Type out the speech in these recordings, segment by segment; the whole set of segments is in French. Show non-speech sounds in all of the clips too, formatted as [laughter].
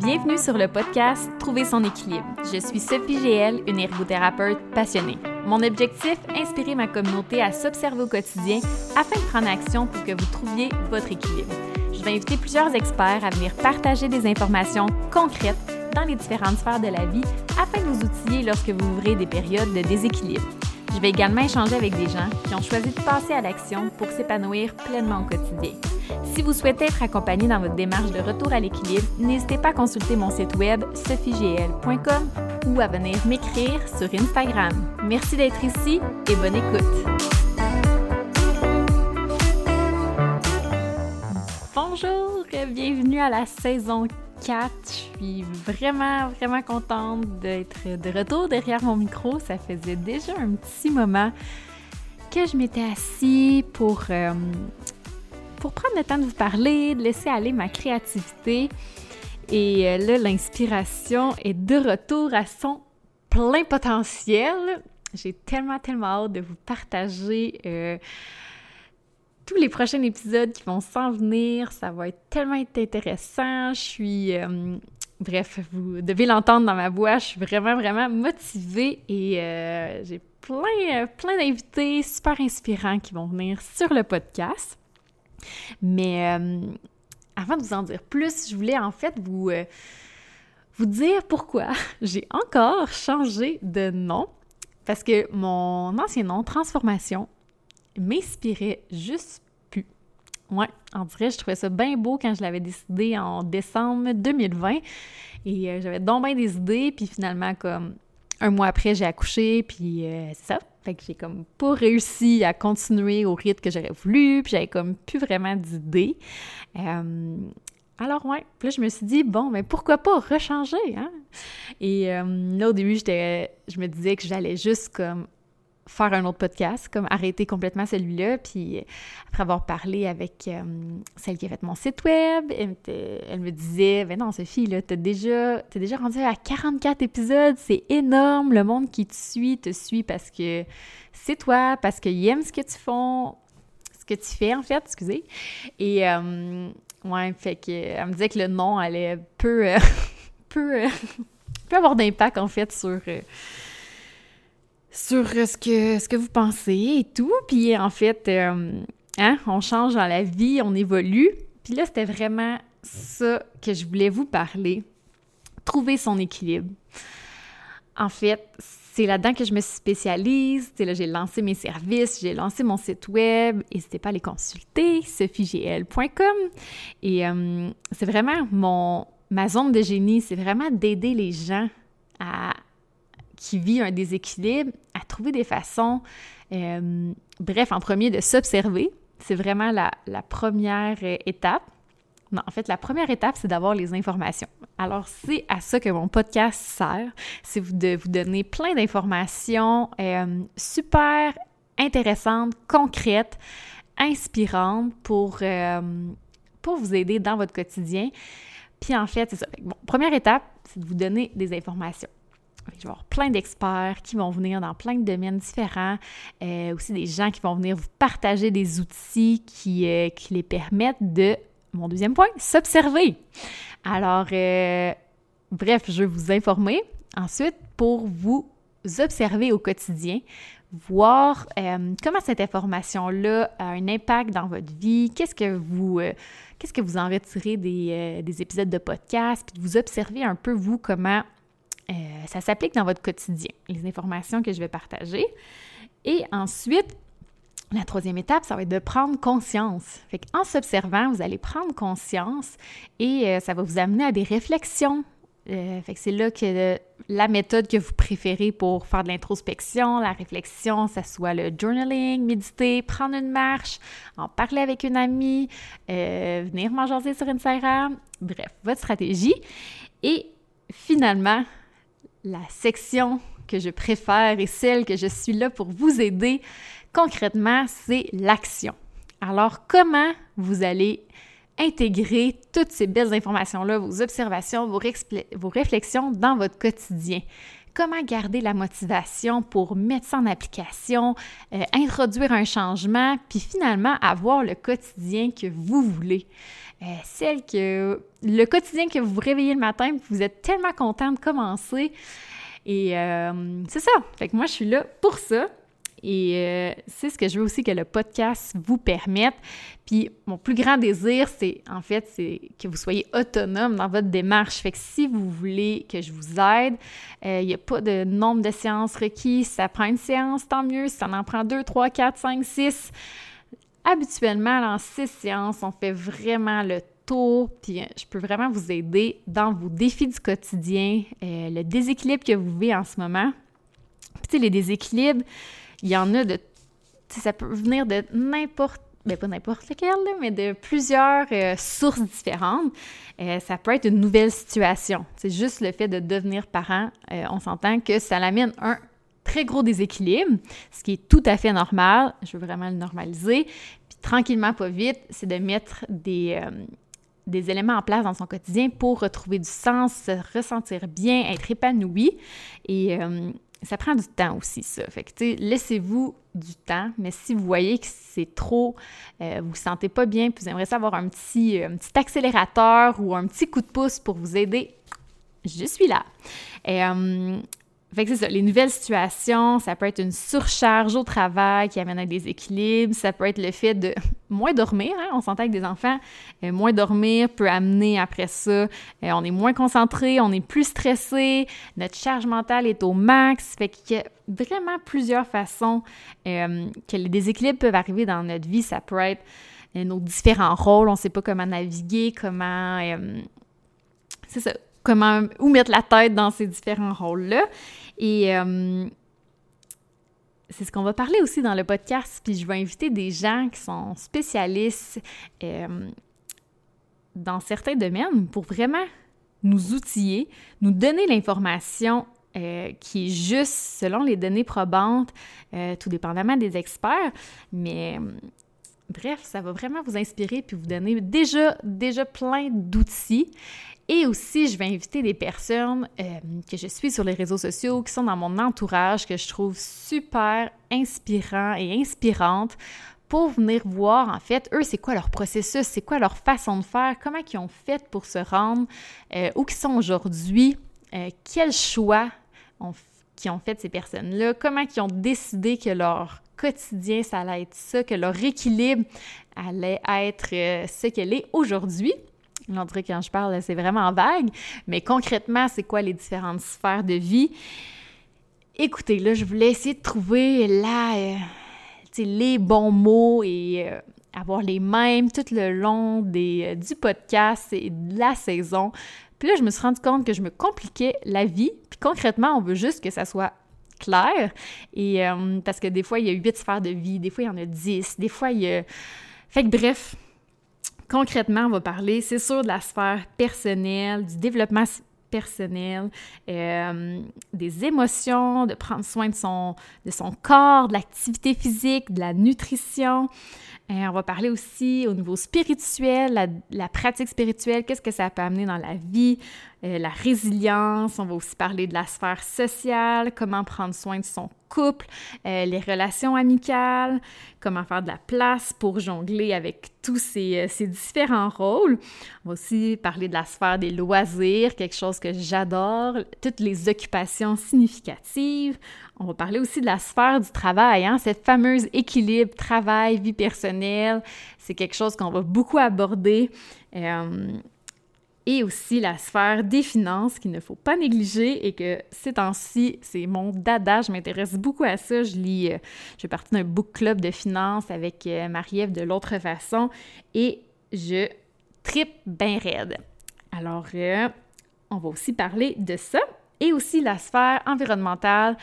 Bienvenue sur le podcast Trouver son équilibre. Je suis Sophie GL, une ergothérapeute passionnée. Mon objectif, inspirer ma communauté à s'observer au quotidien afin de prendre action pour que vous trouviez votre équilibre. Je vais inviter plusieurs experts à venir partager des informations concrètes dans les différentes sphères de la vie afin de vous outiller lorsque vous ouvrez des périodes de déséquilibre. Je vais également échanger avec des gens qui ont choisi de passer à l'action pour s'épanouir pleinement au quotidien. Si vous souhaitez être accompagné dans votre démarche de retour à l'équilibre, n'hésitez pas à consulter mon site web sophiegl.com ou à venir m'écrire sur Instagram. Merci d'être ici et bonne écoute. Bonjour, bienvenue à la saison 4. Je suis vraiment, vraiment contente d'être de retour derrière mon micro. Ça faisait déjà un petit moment que je m'étais assis pour, euh, pour prendre le temps de vous parler, de laisser aller ma créativité. Et euh, là, l'inspiration est de retour à son plein potentiel. J'ai tellement, tellement hâte de vous partager euh, tous les prochains épisodes qui vont s'en venir. Ça va être tellement intéressant. Je suis. Euh, bref, vous devez l'entendre dans ma voix. Je suis vraiment, vraiment motivée et euh, j'ai plein, plein d'invités super inspirants qui vont venir sur le podcast. Mais euh, avant de vous en dire plus, je voulais en fait vous, vous dire pourquoi [laughs] j'ai encore changé de nom. Parce que mon ancien nom, Transformation, m'inspirait juste plus. Ouais, en dirait, je trouvais ça bien beau quand je l'avais décidé en décembre 2020. Et euh, j'avais donc bien des idées, puis finalement, comme un mois après, j'ai accouché, puis euh, ça. Fait que j'ai comme pas réussi à continuer au rythme que j'aurais voulu, puis j'avais comme plus vraiment d'idées. Euh, alors, ouais. Puis là, je me suis dit, bon, mais pourquoi pas rechanger, hein? Et là, au début, j'étais, je me disais que j'allais juste comme faire un autre podcast, comme arrêter complètement celui-là. Puis après avoir parlé avec euh, celle qui a fait mon site web, elle, me disait Ben non, Sophie, là, t'es déjà, es déjà rendu à 44 épisodes, c'est énorme. Le monde qui te suit te suit parce que c'est toi, parce qu'ils aiment ce que tu fais, ce que tu fais, en fait, excusez. Et euh, ouais, fait que elle me disait que le nom allait peu, euh, [laughs] peu, [laughs] peu avoir d'impact, en fait, sur sur ce que, ce que vous pensez et tout. Puis en fait, euh, hein, on change dans la vie, on évolue. Puis là, c'était vraiment ça que je voulais vous parler. Trouver son équilibre. En fait, c'est là-dedans que je me spécialise. là, j'ai lancé mes services, j'ai lancé mon site web. N'hésitez pas à les consulter, sophiegl.com. Et euh, c'est vraiment mon, ma zone de génie, c'est vraiment d'aider les gens à qui vit un déséquilibre à trouver des façons, euh, bref, en premier, de s'observer. C'est vraiment la, première euh, étape. Non, en fait, la première étape, c'est d'avoir les informations. Alors, c'est à ça que mon podcast sert. C'est de vous donner plein d'informations euh, super intéressantes, concrètes, inspirantes pour, pour vous aider dans votre quotidien. Puis en fait, c'est ça. Bon, première étape, c'est de vous donner des informations. Je vais avoir plein d'experts qui vont venir dans plein de domaines différents, euh, aussi des gens qui vont venir vous partager des outils qui, euh, qui les permettent de, mon deuxième point, s'observer. Alors, euh, bref, je vais vous informer. Ensuite, pour vous observer au quotidien, voir comment cette information-là a un impact dans votre vie, qu'est-ce que vous, qu'est-ce que vous en retirez des, des, épisodes de podcast, puis vous observer un peu, vous, comment euh, ça s'applique dans votre quotidien, les informations que je vais partager. Et ensuite, la troisième étape, ça va être de prendre conscience. En s'observant, vous allez prendre conscience et euh, ça va vous amener à des réflexions. Euh, c'est là que la méthode que vous préférez pour faire de l'introspection, la réflexion, ça soit le journaling, méditer, prendre une marche, en parler avec une amie, venir manger sur Instagram, bref, votre stratégie. Et finalement, la section que je préfère et celle que je suis là pour vous aider concrètement, c'est l'action. Alors, comment vous allez intégrer toutes ces belles informations-là, vos observations, vos, réflexions dans votre quotidien? Comment garder la motivation pour mettre ça en application, euh, introduire un changement, puis finalement avoir le quotidien que vous voulez. Euh, celle que le quotidien que vous vous réveillez le matin, vous êtes tellement content de commencer. Et euh, c'est ça. Fait que moi, je suis là pour ça. Et euh, c'est ce que je veux aussi que le podcast vous permette. Puis mon plus grand désir, c'est en fait, c'est que vous soyez autonome dans votre démarche. Fait que si vous voulez que je vous aide, euh, il n'y a pas de nombre de séances requises. Ça prend une séance, tant mieux. Si ça en prend deux, trois, quatre, cinq, six. Habituellement, en six séances, on fait vraiment le tour, puis euh, je peux vraiment vous aider dans vos défis du quotidien, le déséquilibre que vous vivez en ce moment. Puis, les déséquilibres, il y en a de. Ça peut venir de n'importe ben pas n'importe lequel, mais de plusieurs euh, sources différentes. Euh, ça peut être une nouvelle situation. C'est juste le fait de devenir parent, euh, on s'entend que ça l'amène un très gros déséquilibre, ce qui est tout à fait normal. Je veux vraiment le normaliser. Puis tranquillement, pas vite, c'est de mettre des, des éléments en place dans son quotidien pour retrouver du sens, se ressentir bien, être épanoui. Et ça prend du temps aussi, ça. Fait que, tu sais, laissez-vous du temps, mais si vous voyez que c'est trop, euh, vous vous sentez pas bien, puis vous aimeriez savoir un petit, euh, un petit accélérateur ou un petit coup de pouce pour vous aider, je suis là. Et, euh, fait que c'est ça, les nouvelles situations, ça peut être une surcharge au travail qui amène à des équilibres, ça peut être le fait de [laughs] moins dormir, hein? on s'entend avec des enfants, euh, moins dormir peut amener après ça, euh, on est moins concentré, on est plus stressé, notre charge mentale est au max, fait qu'il y a vraiment plusieurs façons euh, que les déséquilibres peuvent arriver dans notre vie, ça peut être nos différents rôles, on ne sait pas comment naviguer, comment... c'est ça, comment, où mettre la tête dans ces différents rôles-là. Et euh, c'est ce qu'on va parler aussi dans le podcast. Puis je vais inviter des gens qui sont spécialistes euh, dans certains domaines pour vraiment nous outiller, nous donner l'information euh, qui est juste selon les données probantes, tout dépendamment des experts. Mais bref, ça va vraiment vous inspirer puis vous donner déjà, plein d'outils. Et aussi, je vais inviter des personnes euh, que je suis sur les réseaux sociaux, qui sont dans mon entourage, que je trouve super inspirants et inspirantes pour venir voir, en fait, eux, c'est quoi leur processus, c'est quoi leur façon de faire, comment ils ont fait pour se rendre euh, où ils sont aujourd'hui, euh, quels choix ont, qui ont fait ces personnes-là, comment ils ont décidé que leur quotidien, ça allait être ça, que leur équilibre allait être ce qu'elle est aujourd'hui? On dirait quand je parle, c'est vraiment vague, mais concrètement, c'est quoi les différentes sphères de vie? Écoutez, là, je voulais essayer de trouver euh, les bons mots et euh, avoir les mêmes tout le long euh, du podcast et de la saison. Puis là, je me suis rendu compte que je me compliquais la vie. Puis concrètement, on veut juste que ça soit clair. Et parce que des fois, il y a huit sphères de vie, des fois, il y en a dix, des fois, il y a... Fait que bref, Concrètement, on va parler, c'est sûr, de la sphère personnelle, du développement personnel, euh, des émotions, de prendre soin de son corps, de l'activité physique, de la nutrition. Euh, on va parler aussi au niveau spirituel, la, pratique spirituelle, qu'est-ce que ça peut amener dans la vie, euh, la résilience. On va aussi parler de la sphère sociale, comment prendre soin de son couple, euh, les relations amicales, comment faire de la place pour jongler avec tous ces, ces, différents rôles. On va aussi parler de la sphère des loisirs, quelque chose que j'adore, toutes les occupations significatives. On va parler aussi de la sphère du travail, hein, cette fameuse équilibre travail-vie personnelle. C'est quelque chose qu'on va beaucoup aborder. Euh, et aussi la sphère des finances qu'il ne faut pas négliger et que ces temps-ci, c'est mon dada, je m'intéresse beaucoup à ça. Je lis, euh, je fais partie d'un book club de finances avec euh, Marie-Ève de l'autre façon et je tripe bien raide. Alors, on va aussi parler de ça et aussi la sphère environnementale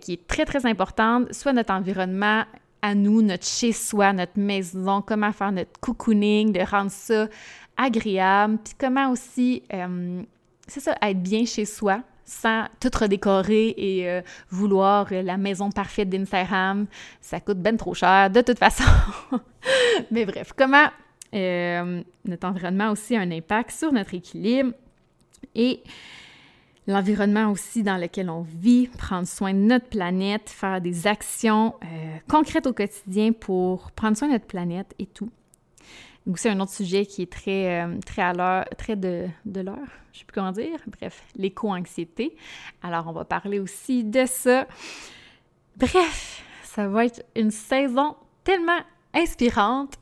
qui est très, très importante, soit notre environnement à nous, notre chez-soi, notre maison, comment faire notre cocooning, de rendre ça agréable, puis comment aussi, euh, c'est ça, être bien chez soi sans tout redécorer et euh, vouloir la maison parfaite d'Instagram. Ça coûte bien trop cher, de toute façon. [laughs] Mais bref, comment notre environnement aussi a un impact sur notre équilibre et l'environnement aussi dans lequel on vit, prendre soin de notre planète, faire des actions euh, concrètes au quotidien pour prendre soin de notre planète et tout. Donc, c'est un autre sujet qui est très, euh, très à l'heure, très de, de l'heure, je sais plus comment dire. Bref, l'éco-anxiété. Alors, on va parler aussi de ça. Bref, ça va être une saison tellement inspirante.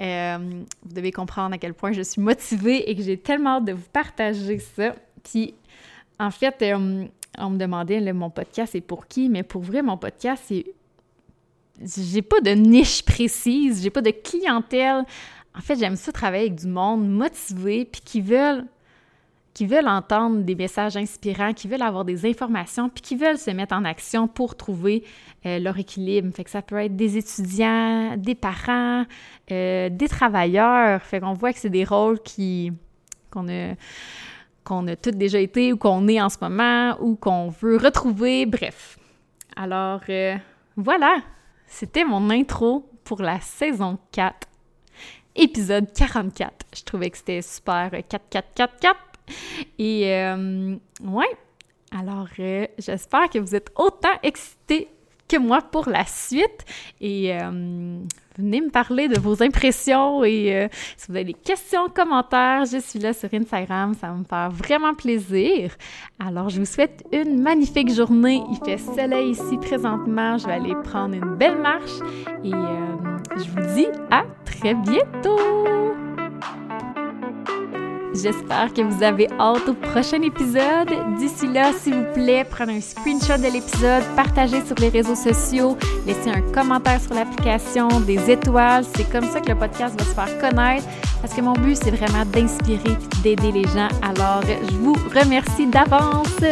Euh, vous devez comprendre à quel point je suis motivée et que j'ai tellement hâte de vous partager ça. Puis, en fait, euh, on me demandait, mon podcast c'est pour qui? Mais pour vrai, mon podcast, c'est... J'ai pas de niche précise, j'ai pas de clientèle en fait, j'aime ça travailler avec du monde motivé, puis qui veulent qui veulent entendre des messages inspirants, qui veulent avoir des informations, puis qui veulent se mettre en action pour trouver euh, leur équilibre. Fait que ça peut être des étudiants, des parents, euh, des travailleurs. Fait qu'on voit que c'est des rôles qui qu'on a qu'on a tous déjà été ou qu'on est en ce moment ou qu'on veut retrouver. Bref. Alors euh, voilà, c'était mon intro pour la saison 4 épisode 44. Je trouvais que c'était super 4444. Euh, Et euh, ouais, alors euh, j'espère que vous êtes autant excités que moi pour la suite. Et venez me parler de vos impressions et si vous avez des questions, commentaires, je suis là sur Instagram, ça va me faire vraiment plaisir. Alors je vous souhaite une magnifique journée. Il fait soleil ici présentement. Je vais aller prendre une belle marche et je vous dis à très bientôt! J'espère que vous avez hâte au prochain épisode. D'ici là, s'il vous plaît, prenez un screenshot de l'épisode, partagez sur les réseaux sociaux, laissez un commentaire sur l'application, des étoiles. C'est comme ça que le podcast va se faire connaître parce que mon but, c'est vraiment d'inspirer d'aider les gens. Alors, je vous remercie d'avance.